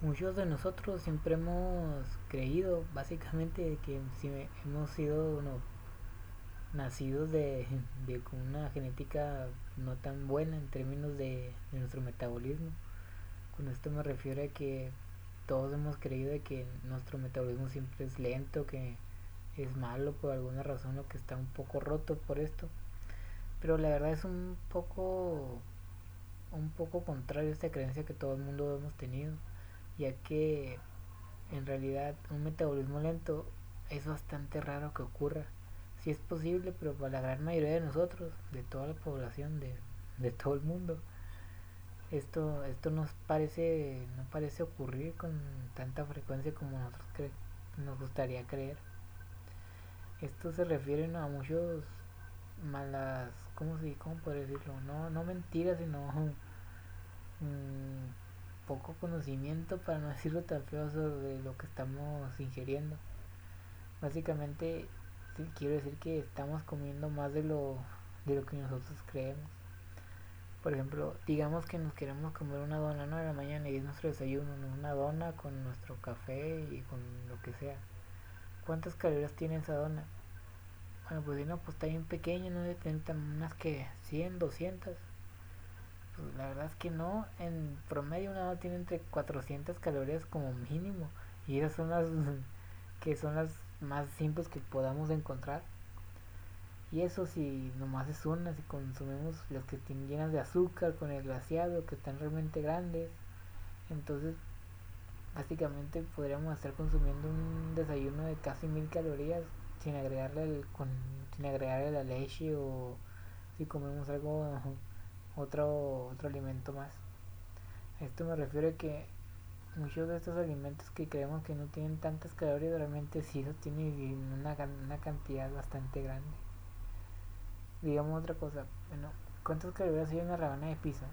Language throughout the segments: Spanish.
muchos de nosotros siempre hemos creído básicamente que si hemos sido nacidos de, con una genética no tan buena en términos de, nuestro metabolismo. Con esto me refiero a que todos hemos creído de que nuestro metabolismo siempre es lento, que es malo por alguna razón o que está un poco roto por esto. Pero la verdad es un poco un poco contrario a esta creencia que todo el mundo hemos tenido ya que en realidad un metabolismo lento es bastante raro que ocurra. Si es posible, pero para la gran mayoría de nosotros, de toda la población, de, de todo el mundo, esto, esto nos parece, no parece ocurrir con tanta frecuencia como nosotros nos gustaría creer. Esto se refiere a muchos malas, ¿cómo se cómo podría decirlo? No, no mentiras, sino mm, poco conocimiento, para no decirlo tan feo, sobre lo que estamos ingiriendo. Básicamente, quiero decir que estamos comiendo más de lo, de lo que nosotros creemos. Por ejemplo, digamos que nos queremos comer una dona ¿no? a la mañana y es nuestro desayuno, una dona con nuestro café y con lo que sea. ¿Cuántas calorías tiene esa dona? Bueno, pues si no, pues está bien pequeña, no debe tener unas que 100, 200 pues, la verdad es que no. En promedio una tiene entre 400 calorías como mínimo. Y esas son las que son las más simples que podamos encontrar. Y eso si nomás es una, si consumimos las que estén llenas de azúcar con el glaciado, que están realmente grandes. Entonces, básicamente podríamos estar consumiendo un desayuno de casi mil calorías sin agregarle el, con, sin agregarle la leche o si comemos algo otro, otro alimento más. esto me refiero a que muchos de estos alimentos que creemos que no tienen tantas calorías realmente sí los tienen una, una cantidad bastante grande. Digamos otra cosa, bueno, ¿cuántas calorías hay en una rabana de pizza?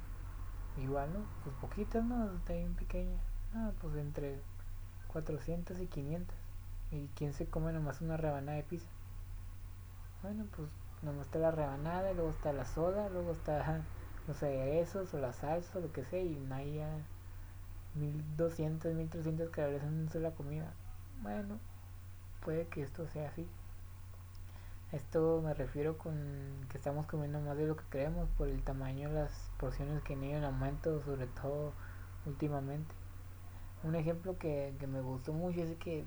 Igual, ¿no? Pues poquitas, ¿no? Está bien pequeña. No, pues entre 400 y 500. ¿Y quién se come nomás una rebanada de pizza? Bueno, pues nomás está la rebanada, luego está la soda, luego está los aderezos o la salsa o lo que sea y no haya 1200, 1300 calorías en una sola comida. Bueno, puede que esto sea así. Esto me refiero con que estamos comiendo más de lo que creemos por el tamaño de las porciones que han ido en aumento, sobre todo últimamente. Un ejemplo que, que me gustó mucho es que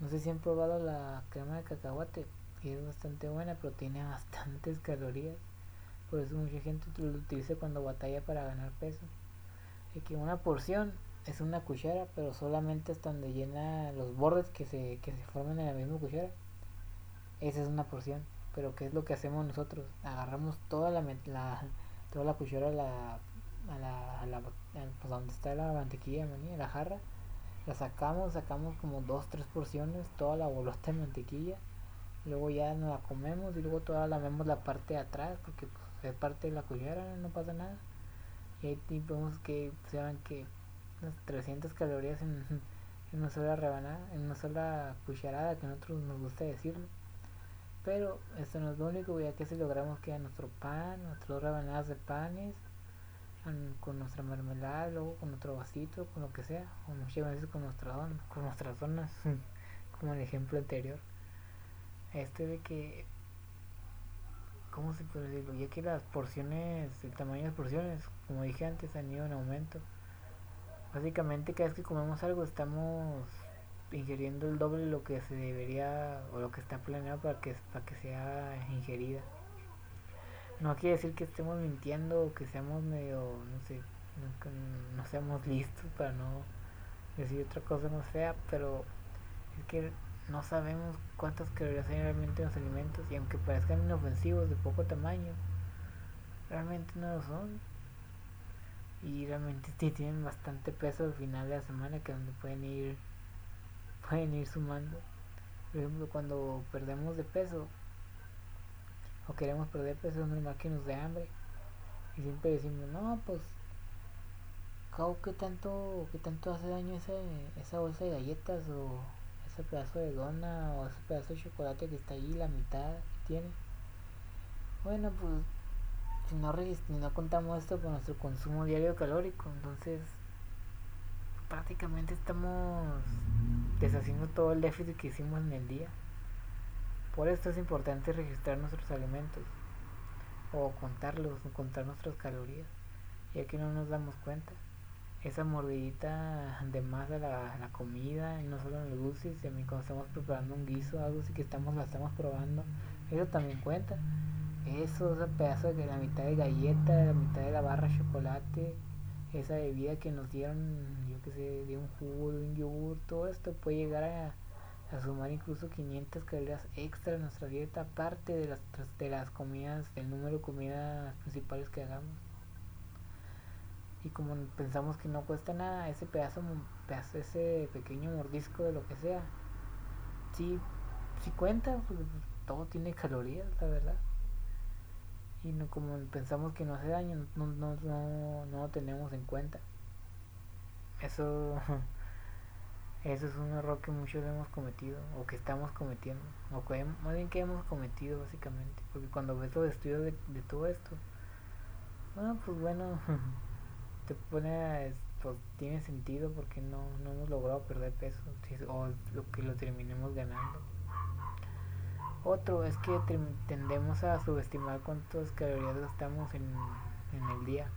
no sé si han probado la crema de cacahuate, que es bastante buena, pero tiene bastantes calorías. Por eso mucha gente lo utiliza cuando batalla para ganar peso. Y que una porción es una cuchara, pero solamente hasta donde llena los bordes que se, que se forman en la misma cuchara. Esa es una porción. Pero ¿qué es lo que hacemos nosotros? Agarramos toda la, la toda la cuchara a la, a la, a la pues donde está la mantequilla, la jarra. La sacamos, sacamos como dos, tres porciones, toda la bolota de mantequilla. Luego ya nos la comemos y luego toda la vemos la parte de atrás porque pues, es parte la cuchara, no pasa nada. Y ahí vemos que se que unas 300 calorías en, una sola rebanada, en una sola cucharada, que a nosotros nos gusta decirlo. Pero esto no es lo único, ya que si logramos que a nuestro pan, nuestras rebanadas de panes, con nuestra mermelada, luego con nuestro vasito, con lo que sea, o muchas veces con, nuestra con nuestras zonas, como el ejemplo anterior. Este de que ¿cómo se puede decirlo? Ya que las porciones, el tamaño de las porciones, como dije antes, han ido en aumento. Básicamente cada vez que comemos algo estamos ingiriendo el doble de lo que se debería o lo que está planeado para que, para que sea ingerida. No quiere decir que estemos mintiendo o que seamos medio, no sé, no, no seamos listos para no decir otra cosa no sea, pero es que no sabemos cuántas calorías hay realmente en los alimentos y aunque parezcan inofensivos de poco tamaño, realmente no lo son. Y realmente tienen bastante peso al final de la semana que donde pueden ir pueden ir sumando. Por ejemplo, cuando perdemos de peso o queremos perder peso es normal que nos dé hambre. Y siempre decimos, no, pues, ¿qué tanto, qué tanto hace daño esa, esa bolsa de galletas o ese pedazo de dona o ese pedazo de chocolate que está ahí, la mitad que tiene. Bueno, pues si no, no contamos esto con nuestro consumo diario calórico, entonces prácticamente estamos deshaciendo todo el déficit que hicimos en el día. Por esto es importante registrar nuestros alimentos o contarlos, o contar nuestras calorías, ya que no nos damos cuenta. Esa mordidita de más la, la comida, y no solo en los dulces, también cuando estamos preparando un guiso, algo así que estamos, la estamos probando, eso también cuenta. Eso, ese pedazo de la mitad de galleta, la mitad de la barra de chocolate, esa bebida que nos dieron, yo que sé, de un jugo, de un yogur, todo esto puede llegar a, a sumar incluso 500 calorías extra en nuestra dieta, aparte de las, de las comidas, del número de comidas principales que hagamos. Y como pensamos que no cuesta nada, ese pedazo, pedazo ese pequeño mordisco de lo que sea, sí, sí cuenta, porque todo tiene calorías, la verdad y no, como pensamos que no hace daño, no, no, no, no lo tenemos en cuenta. Eso, eso es un error que muchos hemos cometido, o que estamos cometiendo, o que, más bien que hemos cometido básicamente, porque cuando ves los estudios de, de todo esto, bueno, pues bueno, te pone, pues tiene sentido porque no, no hemos logrado perder peso, o lo que lo terminemos ganando. Otro es que tendemos a subestimar cuántas calorías gastamos en, en el día.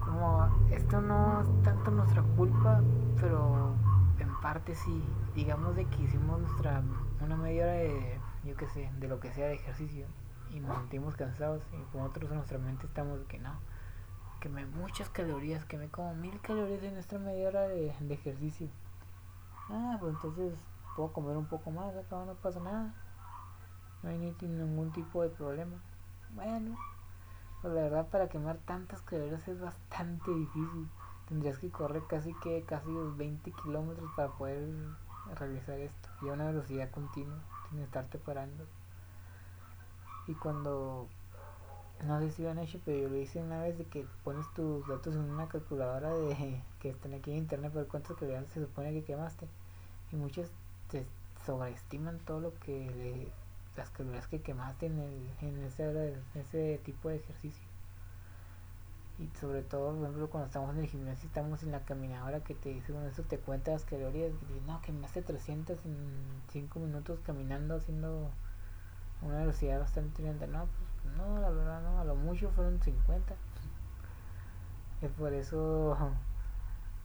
Como esto no es tanto nuestra culpa, pero en parte sí. Digamos de que hicimos nuestra una media hora de, yo qué sé, de lo que sea de ejercicio y nos sentimos cansados y con otros en nuestra mente estamos de que no, que me muchas calorías, que me como mil calorías en nuestra media hora de, ejercicio. Ah, pues entonces puedo comer un poco más, acá no pasa nada. No hay ningún tipo de problema. Bueno, pues la verdad para quemar tantas calorías es bastante difícil. Tendrías que correr casi que casi los 20 kilómetros para poder realizar esto. Y a una velocidad continua, sin estarte parando. Y cuando no sé si lo han hecho, pero yo lo hice una vez de que pones tus datos en una calculadora de que están aquí en internet por cuántas calorías se supone que quemaste. Y muchas te sobreestiman todo lo que las calorías que quemaste en, el, en ese, ese tipo de ejercicio y sobre todo por ejemplo cuando estamos en el gimnasio estamos en la caminadora que te dice bueno eso te cuenta las calorías que dice no quemaste 300 en 5 minutos caminando haciendo una velocidad bastante lenta no pues no la verdad no a lo mucho fueron 50 es por eso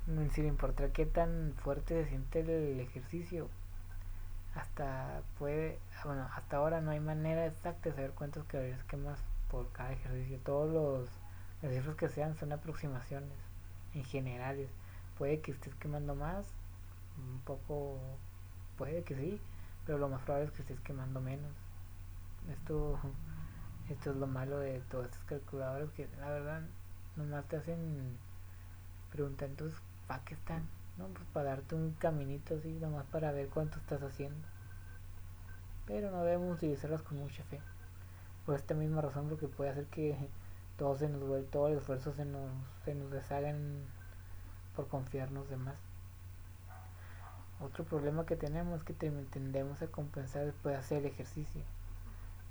sin importar qué tan fuerte se siente el ejercicio hasta puede, bueno, hasta ahora no hay manera exacta de saber cuántas calorías quemas por cada ejercicio. Todos los, las cifras que sean son aproximaciones en generales. Puede que estés quemando más, un poco, puede que sí, pero lo más probable es que estés quemando menos. Esto, esto es lo malo de todas estas calculadoras que la verdad nomás te hacen preguntar entonces para qué están ¿no? Pues para darte un caminito así, nomás para ver cuánto estás haciendo. Pero no debemos utilizarlas con mucha fe. Por esta misma razón, porque puede hacer que todo, se nos, todo el esfuerzo se nos, se nos deshagan por confiarnos de más. Otro problema que tenemos es que tendemos a compensar después de hacer el ejercicio.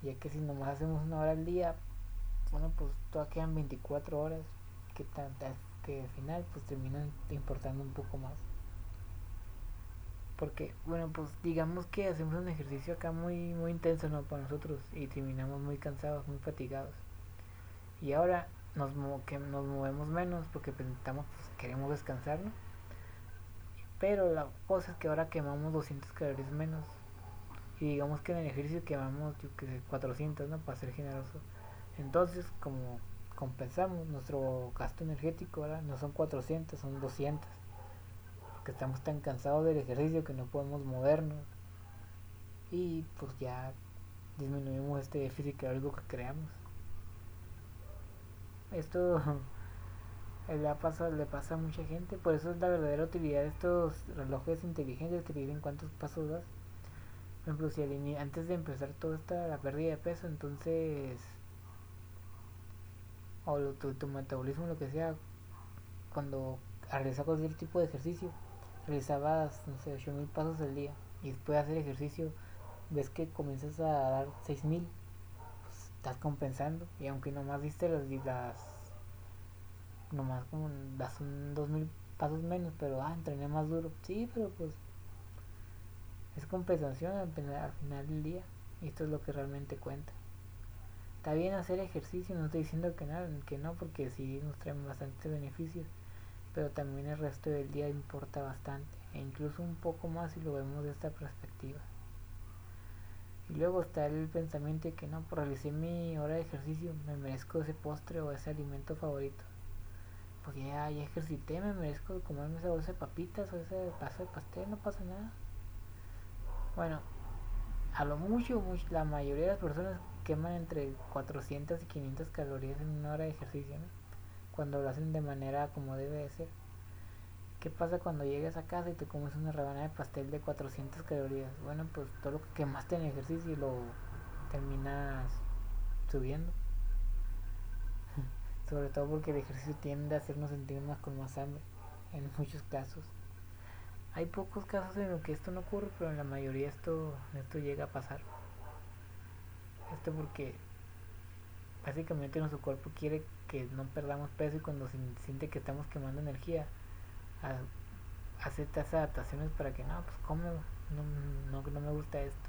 Ya que si nomás hacemos una hora al día, bueno, pues todavía quedan 24 horas. Que tantas que al final pues terminan importando un poco más. Porque, bueno, pues digamos que hacemos un ejercicio acá muy, muy intenso ¿no? para nosotros y terminamos muy cansados, muy fatigados. Y ahora nos, que nos movemos menos porque pensamos, pues queremos descansar, ¿no? Pero la cosa es que ahora quemamos 200 calorías menos. Y digamos que en el ejercicio quemamos, yo que sé, 400, ¿no? Para ser generoso. Entonces, como compensamos nuestro gasto energético, ahora no son 400, son 200. Porque estamos tan cansados del ejercicio que no podemos movernos. Y pues ya disminuimos este déficit calórico que creamos. Esto le pasa, le pasa a mucha gente, por eso es la verdadera utilidad de estos relojes inteligentes que te dicen cuántos pasos das. Por ejemplo, si antes de empezar toda esta la pérdida de peso, entonces o tu, tu metabolismo, lo que sea, cuando realizabas cualquier tipo de ejercicio, realizabas, no sé, 8000 pasos al día y después de hacer ejercicio, ves que comienzas a dar 6000, pues estás compensando y aunque nomás diste las, las nomás como das un 2000 pasos menos, pero ah, entrené más duro. Sí, pero pues es compensación al final del día. Y esto es lo que realmente cuenta. Está bien hacer ejercicio, no estoy diciendo que, nada, que no, porque sí nos traen bastantes beneficios. Pero también el resto del día importa bastante. E incluso un poco más si lo vemos de esta perspectiva. Y luego está el pensamiento de que no, por realicé mi hora de ejercicio, me merezco ese postre o ese alimento favorito. Pues ya, ejercité, me merezco comerme esa bolsa de papitas o ese paso de pastel, no pasa nada. Bueno, a lo mucho, la mayoría de las personas queman entre 400 y 500 calorías en una hora de ejercicio, ¿no? Cuando lo hacen de manera como debe de ser. ¿Qué pasa cuando llegas a casa y te comes una rebanada de pastel de 400 calorías? Bueno, pues todo lo que quemaste en ejercicio lo terminas subiendo. Sobre todo porque el ejercicio tiende a hacernos sentirnos con más hambre, en muchos casos. Hay pocos casos en los que esto no ocurre, pero en la mayoría esto, esto llega a pasar. Esto porque básicamente nuestro cuerpo quiere que no perdamos peso y cuando siente que estamos quemando energía, hacer estas adaptaciones para que no, pues come, no, no, no me gusta esto.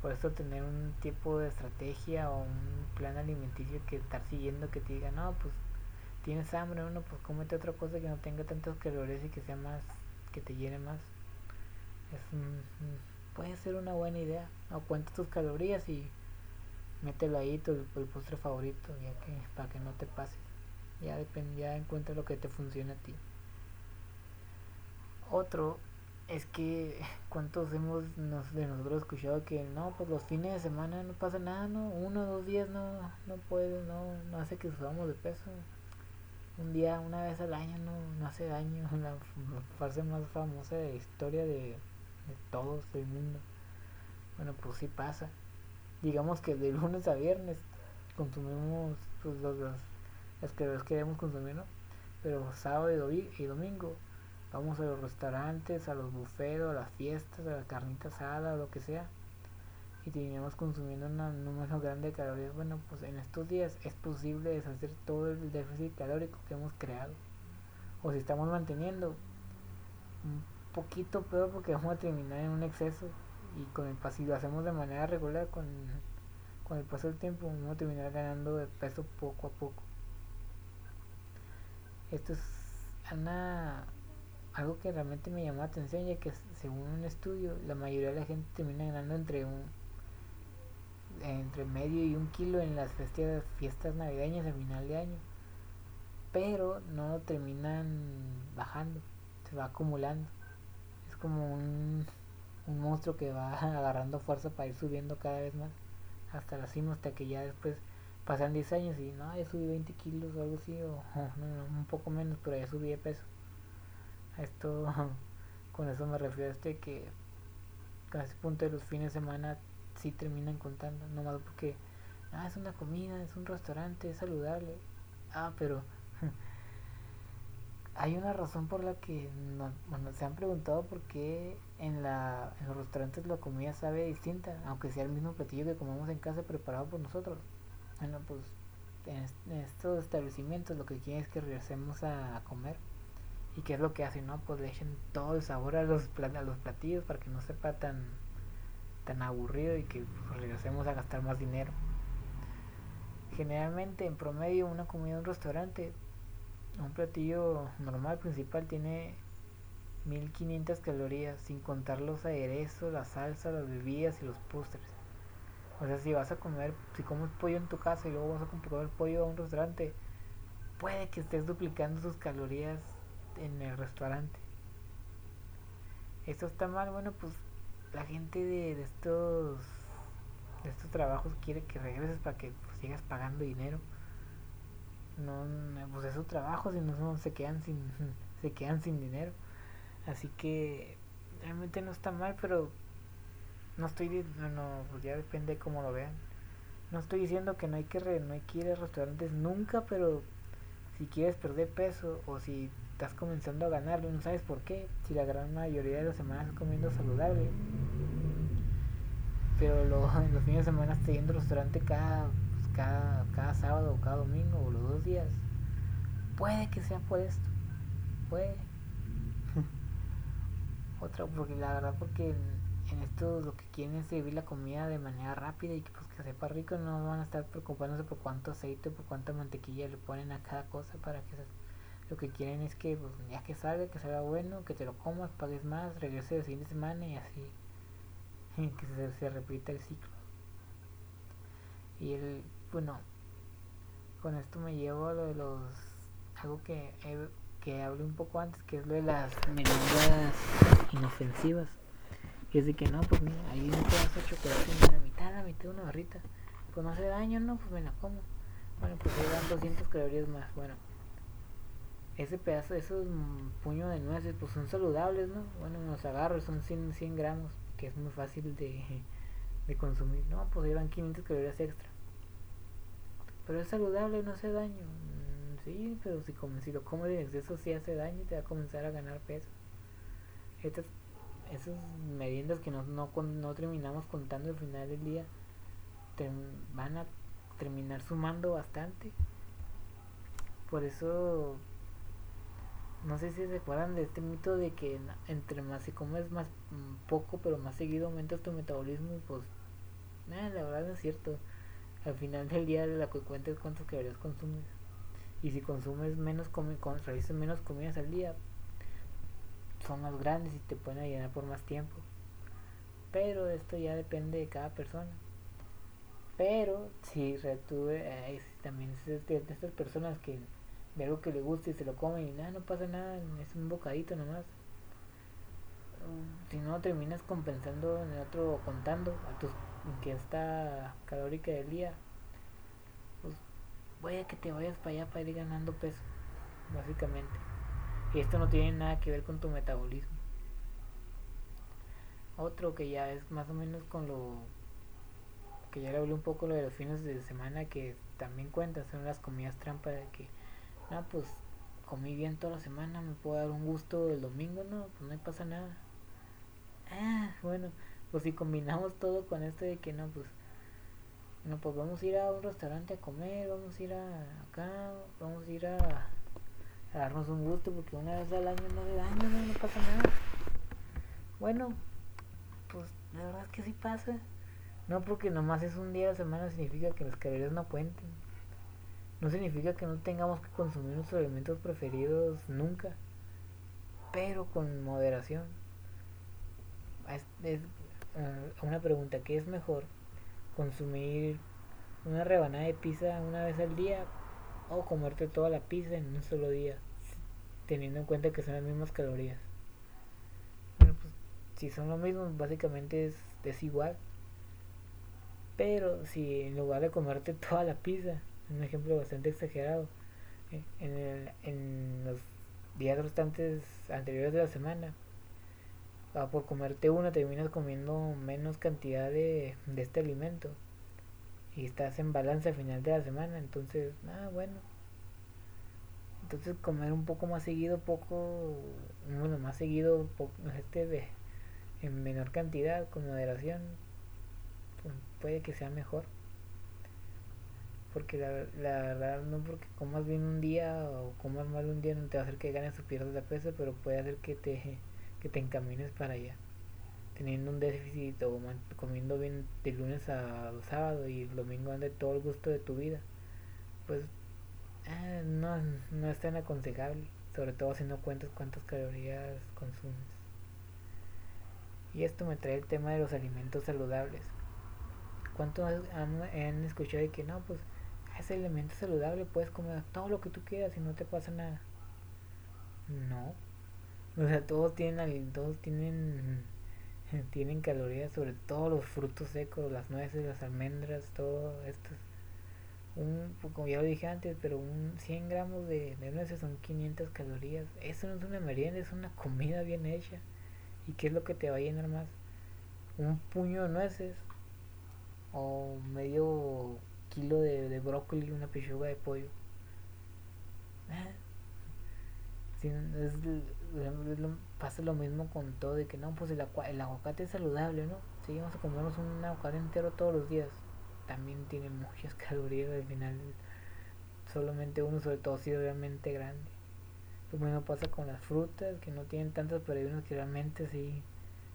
Por eso tener un tipo de estrategia o un plan alimenticio que estar siguiendo que te diga, no, pues tienes hambre, uno, pues cómete otra cosa que no tenga tantos calorías y que sea más, que te llene más. Es puede ser una buena idea. O cuenta tus calorías y mételo ahí tu postre favorito, ya que para que no te pases. Ya depende, ya encuentra lo que te funcione a ti. Otro es que cuántos hemos nos, de nosotros escuchado que no, pues los fines de semana no pasa nada, no, uno o dos días no, no puede, no, no hace que subamos de peso. Un día, una vez al año no, no hace daño, la frase más famosa de la historia de, de todos del mundo. Bueno, pues sí pasa. Digamos que de lunes a viernes consumimos pues, los, los, que queremos consumir, ¿no? Pero sábado y domingo Vamos a los restaurantes, a los bufetos, a las fiestas, a la carnita asada, lo que sea. Y terminamos consumiendo un número grande de calorías. Bueno, pues en estos días es posible deshacer todo el déficit calórico que hemos creado. O si estamos manteniendo un poquito peor porque vamos a terminar en un exceso. Y con el si lo hacemos de manera regular, con, con el paso del tiempo, vamos a terminar ganando de peso poco a poco. Esto es una algo que realmente me llamó la atención ya que según un estudio la mayoría de la gente termina ganando entre un entre medio y un kilo en las fiestas, fiestas navideñas a final de año. Pero no terminan bajando se va acumulando. Es como un, un monstruo que va agarrando fuerza para ir subiendo cada vez más hasta la cima hasta que ya después pasan 10 años y no, ya subí 20 kilos o algo así o un poco menos pero ya subí de peso esto, con eso me refiero a este que a ese punto de los fines de semana sí terminan contando, nomás porque ah, es una comida, es un restaurante, es saludable. Ah, pero hay una razón por la que bueno, se han preguntado por qué en, la, en los restaurantes la comida sabe distinta, aunque sea el mismo platillo que comemos en casa preparado por nosotros. Bueno, pues en, estos establecimientos lo que quieren es que regresemos a comer ¿Y qué es lo que hacen? No? Pues le echen todo el sabor a los, a los platillos para que no sepa tan, tan aburrido y que regresemos a gastar más dinero. Generalmente, en promedio, una comida en un restaurante, un platillo normal principal tiene 1500 calorías, sin contar los aderezos, la salsa, las bebidas y los postres. O sea, si vas a comer, si comes pollo en tu casa y luego vas a comer pollo a un restaurante, puede que estés duplicando sus calorías en el restaurante. Esto está mal, bueno, pues la gente de, estos de estos trabajos quiere que regreses para que pues, sigas pagando dinero. No, pues es su trabajo, si no se quedan sin se quedan sin dinero. Así que realmente no está mal, pero no estoy no, pues ya depende cómo lo vean. No estoy diciendo que no hay que no hay que ir a restaurantes nunca, pero si quieres perder peso o si estás comenzando a ganarlo no sabes por qué, si la gran mayoría de las semanas estás comiendo saludable, pero lo, los fines de semana estás yendo al restaurante cada, pues, cada, cada sábado o cada domingo o los dos días, puede que sea por esto, puede. Otra, porque la verdad, porque en, en, esto lo que quieren es servir la comida de manera rápida y que pues que sepa rico, no van a estar preocupándose por cuánto aceite, por cuánta mantequilla le ponen a cada cosa para que lo que quieren es que pues, ya que salga, que salga bueno, que te lo comas, pagues más, regrese el siguiente semana y así que se, repita el ciclo. Y el, bueno, con esto me llevo a lo de los, algo que, que hablé un poco antes, que es lo de las meriendas inofensivas. Y es de que no, pues mira, ahí un pedazo de chocolate en la mitad, la mitad una barrita. Pues no hace daño, no, pues me la como. Bueno, pues ahí dan 200 calorías más. Bueno, ese pedazo, esos puños de nueces, pues son saludables, ¿no? Bueno, los agarro, son 100, 100 gramos, que es muy fácil de, de consumir. No, pues llevan 500 calorías extra. Pero es saludable, no hace daño. Mm, sí, pero si, como, lo comes en exceso, sí hace daño y te va a comenzar a ganar peso. Estas, esas meriendas que no, no, no terminamos contando al final del día, te, van a terminar sumando bastante. Por eso no sé si se acuerdan de este mito de que entre más si comes más mm, poco pero más seguido aumentas tu metabolismo pues nada la verdad es cierto. Al final del día la cuenta es cuántas calorías consumes. Y si consumes menos con, realizas menos comidas al día son más grandes y te pueden llenar por más tiempo. Pero esto ya depende de cada persona. Pero si retuve eh, también es de estas personas que de algo que le guste y se lo come y nada, no pasa nada, es un bocadito nomás. Si no terminas compensando en el otro contando a tus está calórica del día, pues voy a que te vayas para allá para ir ganando peso, básicamente. Y esto no tiene nada que ver con tu metabolismo. Otro que ya es más o menos con lo que ya le hablé un poco lo de los fines de semana que también cuenta, son las comidas trampa de que ah, pues comí bien toda la semana, me puedo dar un gusto el domingo, no, pues no pasa nada. Ah, bueno, pues si combinamos todo con esto de que no, pues, no, pues vamos a ir a un restaurante a comer, vamos a ir a acá, vamos a ir a, darnos un gusto porque una vez al año no le daño, no, pasa nada. Bueno, pues la verdad es que sí pasa. No porque nomás es un día la semana significa que las calorías no cuenten. No significa que no tengamos que consumir nuestros alimentos preferidos nunca, pero con moderación. Es, uh, una pregunta, ¿qué es mejor? ¿Consumir una rebanada de pizza una vez al día o comerte toda la pizza en un solo día, teniendo en cuenta que son las mismas calorías? Bueno, pues si son lo mismo, básicamente es, es igual. Pero si en lugar de comerte toda la pizza, un ejemplo bastante exagerado. Eh, en, el, en los días restantes anteriores de la semana, ah, por comerte una terminas comiendo menos cantidad de, de este alimento y estás en balance al final de la semana, entonces, ah, bueno. Entonces comer un poco más seguido, poco, bueno, más seguido, poco, este en menor cantidad, con moderación, pues, puede que sea mejor porque la, la, verdad no porque comas bien un día o comas mal un día no te va a hacer que ganes o pierdas la peso, pero puede hacer que te, que te encamines para allá. Teniendo un déficit o comiendo bien de lunes a sábado y el domingo ande todo el gusto de tu vida, pues eh, no, no es tan aconsejable, sobre todo si no cuentas cuántas calorías consumes. Y esto me trae el tema de los alimentos saludables. ¿Cuántos han, escuchado de que no, pues ese elemento saludable, puedes comer todo lo que tú quieras y no te pasa nada. No. O sea, todos tienen, todos tienen, tienen calorías, sobre todo los frutos secos, las nueces, las almendras, todo esto. Un, como ya lo dije antes, pero un 100 gramos de, de nueces son 500 calorías. Eso no es una merienda, es una comida bien hecha. ¿Y qué es lo que te va a llenar más? Un puño de nueces o medio kilo de, de brócoli, una pechuga de pollo. Es, pasa lo mismo con todo, de que no, pues el, el aguacate es saludable, ¿no? Si vamos a comernos un aguacate entero todos los días. También tiene muchas calorías al final. Solamente uno, sobre todo si es realmente grande. Lo mismo pasa con las frutas, que no tienen tantos pero que realmente sí,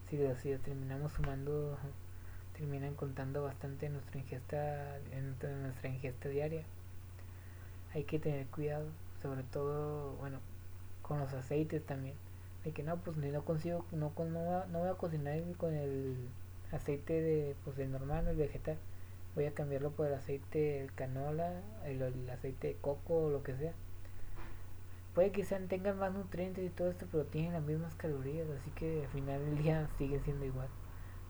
si, si las terminamos sumando, terminan contando bastante nuestra ingesta, en nuestra ingesta diaria. Hay que tener cuidado, sobre todo, bueno, con los aceites también. De que no, pues no consigo, no, no, no voy a cocinar con el aceite de, pues el normal, el vegetal. Voy a cambiarlo por el aceite de canola, el, el aceite de coco o lo que sea puede que sean, tengan más nutrientes y todo esto, pero tienen las mismas calorías, así que al final del día siguen siendo igual.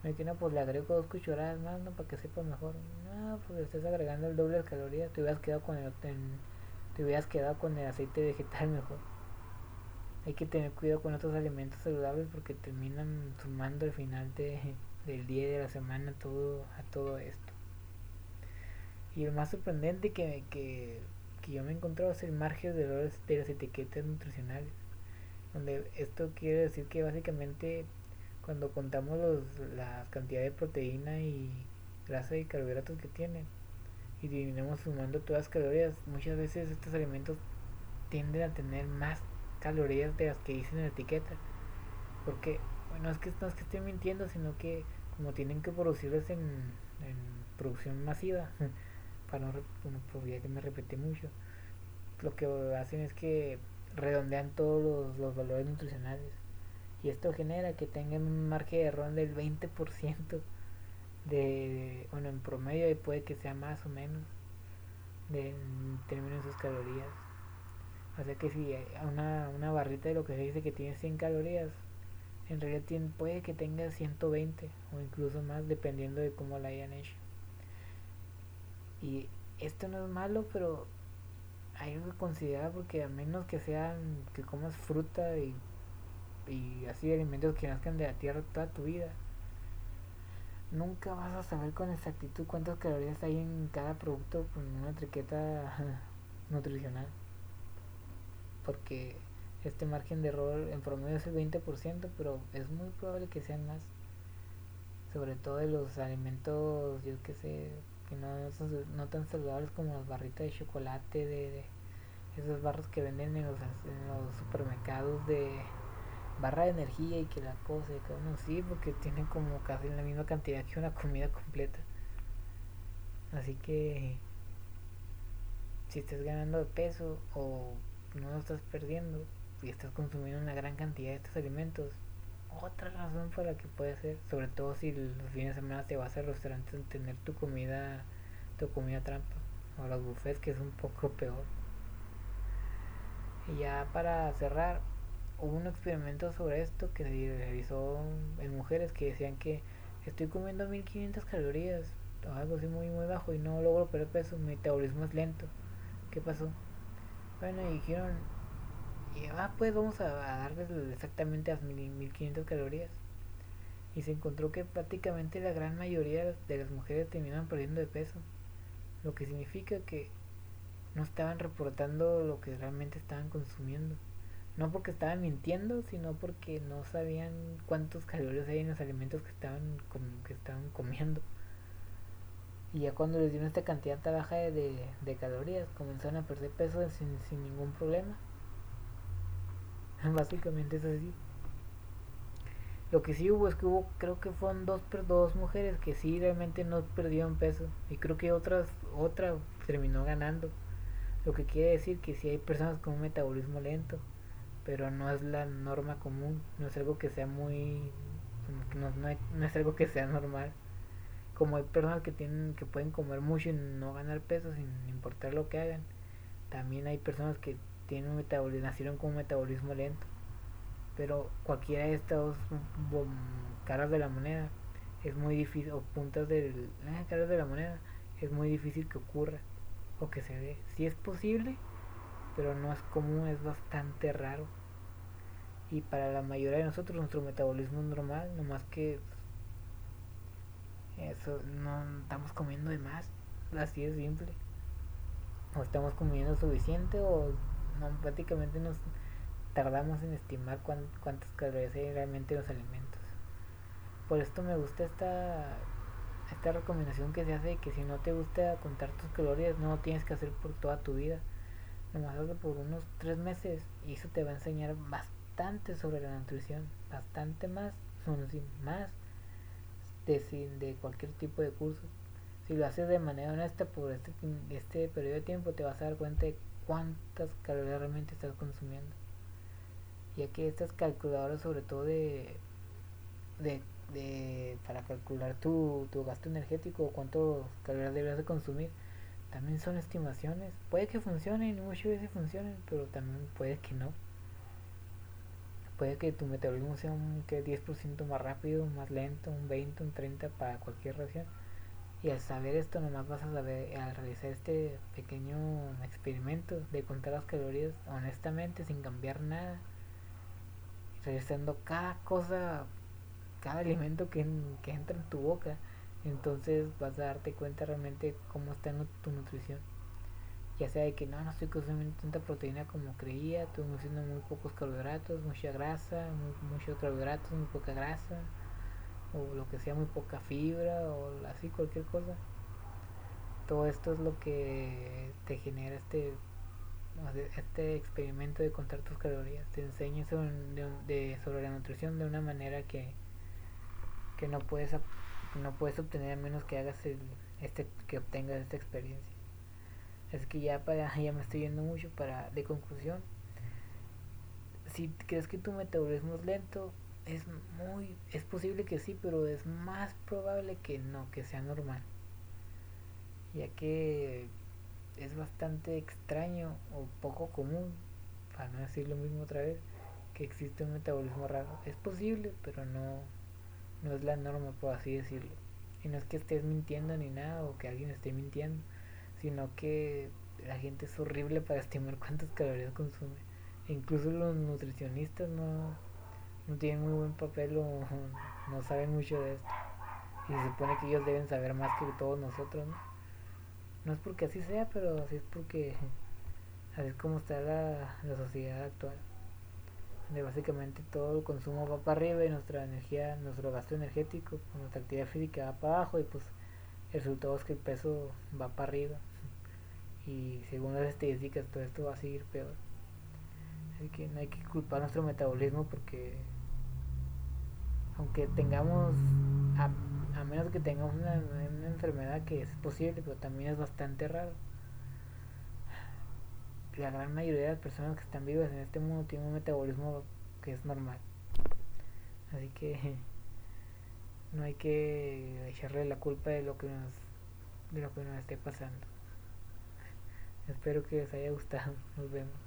Me que no, pues le agrego dos cucharadas más, ¿no? Para que sepa mejor. No, pues le estás agregando el doble de calorías, te hubieras quedado con el, te hubieras quedado con el aceite vegetal mejor. Hay que tener cuidado con estos alimentos saludables porque terminan sumando al final de, del día y de la semana todo, a todo esto. Y lo más sorprendente que, que yo me he encontrado es el margen de errores de las etiquetas nutricionales. Donde esto quiere decir que básicamente cuando contamos los, la cantidad de proteína y grasa y carbohidratos que tienen y dividimos sumando todas las calorías, muchas veces estos alimentos tienden a tener más calorías de las que dicen en la etiqueta. Porque, bueno, es que no es que estén mintiendo, sino que como tienen que producirlas en, en producción masiva, para no, bueno, que me repetí mucho, lo que hacen es que redondean todos los, valores nutricionales y esto genera que tengan un margen de error del 20% de, bueno, en promedio y puede que sea más o menos de, en términos de sus calorías. O sea que si una, una barrita de lo que se dice que tiene 100 calorías, en realidad puede que tenga 120 o incluso más dependiendo de cómo la hayan hecho. Y esto no es malo, pero hay que considerar porque a menos que sean que comas fruta y, y así alimentos que nazcan de la tierra toda tu vida, nunca vas a saber con exactitud cuántas calorías hay en cada producto con una etiqueta nutricional. Porque este margen de error en promedio es el 20%, pero es muy probable que sean más. Sobre todo de los alimentos, yo que sé, que no, no tan saludables como las barritas de chocolate, de, esos barros que venden en los, supermercados de barra de energía y que la cosa, y que uno sí, porque tienen como casi la misma cantidad que una comida completa. Así que si estás ganando de peso o no lo estás perdiendo y estás consumiendo una gran cantidad de estos alimentos, otra razón por la que puede ser, sobre todo si los fines de semana te vas al restaurante a tener tu comida, tu comida trampa, o los buffets que es un poco peor. Y ya para cerrar, hubo un experimento sobre esto que se realizó en mujeres que decían que estoy comiendo 1500 calorías, o algo así muy muy bajo y no logro perder peso, mi metabolismo es lento. ¿Qué pasó? Bueno, y dijeron, y ah, pues vamos a, darles exactamente las 1500 calorías. Y se encontró que prácticamente la gran mayoría de las mujeres terminaban perdiendo de peso. Lo que significa que no estaban reportando lo que realmente estaban consumiendo. No porque estaban mintiendo, sino porque no sabían cuántos calorías hay en los alimentos que estaban, que estaban comiendo. Y ya cuando les dieron esta cantidad tan baja de, de, calorías, comenzaron a perder peso sin, sin ningún problema. Básicamente es así. Lo que sí hubo es que hubo, creo que fueron dos, dos mujeres que sí realmente no perdieron peso. Y creo que otras, otra terminó ganando. Lo que quiere decir que sí hay personas con un metabolismo lento. Pero no es la norma común. No es algo que sea muy... No, no, es algo que sea normal. Como hay personas que tienen que pueden comer mucho y no ganar peso sin importar lo que hagan. También hay personas que tienen un metabolismo, nacieron con un metabolismo lento. Pero cualquiera de estas dos caras de la moneda es muy difícil, o puntas de las caras de la moneda, es muy difícil que ocurra o que se dé. Si es posible, pero no es común, es bastante raro. Y para la mayoría de nosotros nuestro metabolismo es normal, nomás que eso no estamos comiendo de más, así es simple. O estamos comiendo suficiente o prácticamente nos tardamos en estimar cuántas calorías hay realmente en los alimentos. Por esto me gusta esta, esta recomendación que se hace que si no te gusta contar tus calorías no lo tienes que hacer por toda tu vida. Nomás hazlo por unos tres meses y eso te va a enseñar bastante sobre la nutrición, bastante más, bueno, sí, más de, de cualquier tipo de curso. Si lo haces de manera honesta por este, este periodo de tiempo, te vas a dar cuenta de cuántas calorías realmente estás consumiendo. Ya que estas calculadoras, sobre todo de, de, de para calcular tu, tu gasto energético o cuántas calorías debes de consumir, también son estimaciones. Puede que funcionen, muchas veces funcionen, pero también puede que no. Puede que tu metabolismo sea un que 10% más rápido, más lento, un 20, un 30 para cualquier región. Y al saber esto, nomás vas a saber, al realizar este pequeño experimento de contar las calorías honestamente, sin cambiar nada, realizando cada cosa, cada alimento que, que entra en tu boca, entonces vas a darte cuenta realmente cómo está tu nutrición. Ya sea de que no, no estoy consumiendo tanta proteína como creía, estoy consumiendo muy pocos carbohidratos, mucha grasa, muy, muchos carbohidratos, muy poca grasa, o lo que sea, muy poca fibra, o así, cualquier cosa. Todo esto es lo que te genera este este experimento de contar tus calorías. Te enseña sobre, de, sobre la nutrición de una manera que, que no puedes no puedes obtener a menos que hagas el, este que obtengas esta experiencia. Es que ya para ya me estoy yendo mucho para de conclusión. Si crees que tu metabolismo es lento es muy es posible que sí pero es más probable que no que sea normal. Ya que es bastante extraño o poco común para no decir lo mismo otra vez que existe un metabolismo raro. Es posible pero no no es la norma, por así decirlo. Y no es que estés mintiendo ni nada o que alguien esté mintiendo, sino que la gente es horrible para estimar cuántas calorías consume. E incluso los nutricionistas no, no tienen muy buen papel o no saben mucho de esto. Y se supone que ellos deben saber más que todos nosotros, ¿no? No es porque así sea, pero así es porque así es como está la, la sociedad actual donde básicamente todo el consumo va para arriba y nuestra energía, nuestro gasto energético, nuestra actividad física va para abajo y pues el resultado es que el peso va para arriba y según las estadísticas todo esto va a seguir peor. Así que no hay que culpar nuestro metabolismo porque aunque tengamos, a, menos que tengamos una enfermedad que es posible, pero también es bastante raro la gran mayoría de las personas que están vivas en este mundo tienen un metabolismo que es normal. Así que no hay que echarle la culpa de lo que nos de lo que nos esté pasando. Espero que les haya gustado. Nos vemos.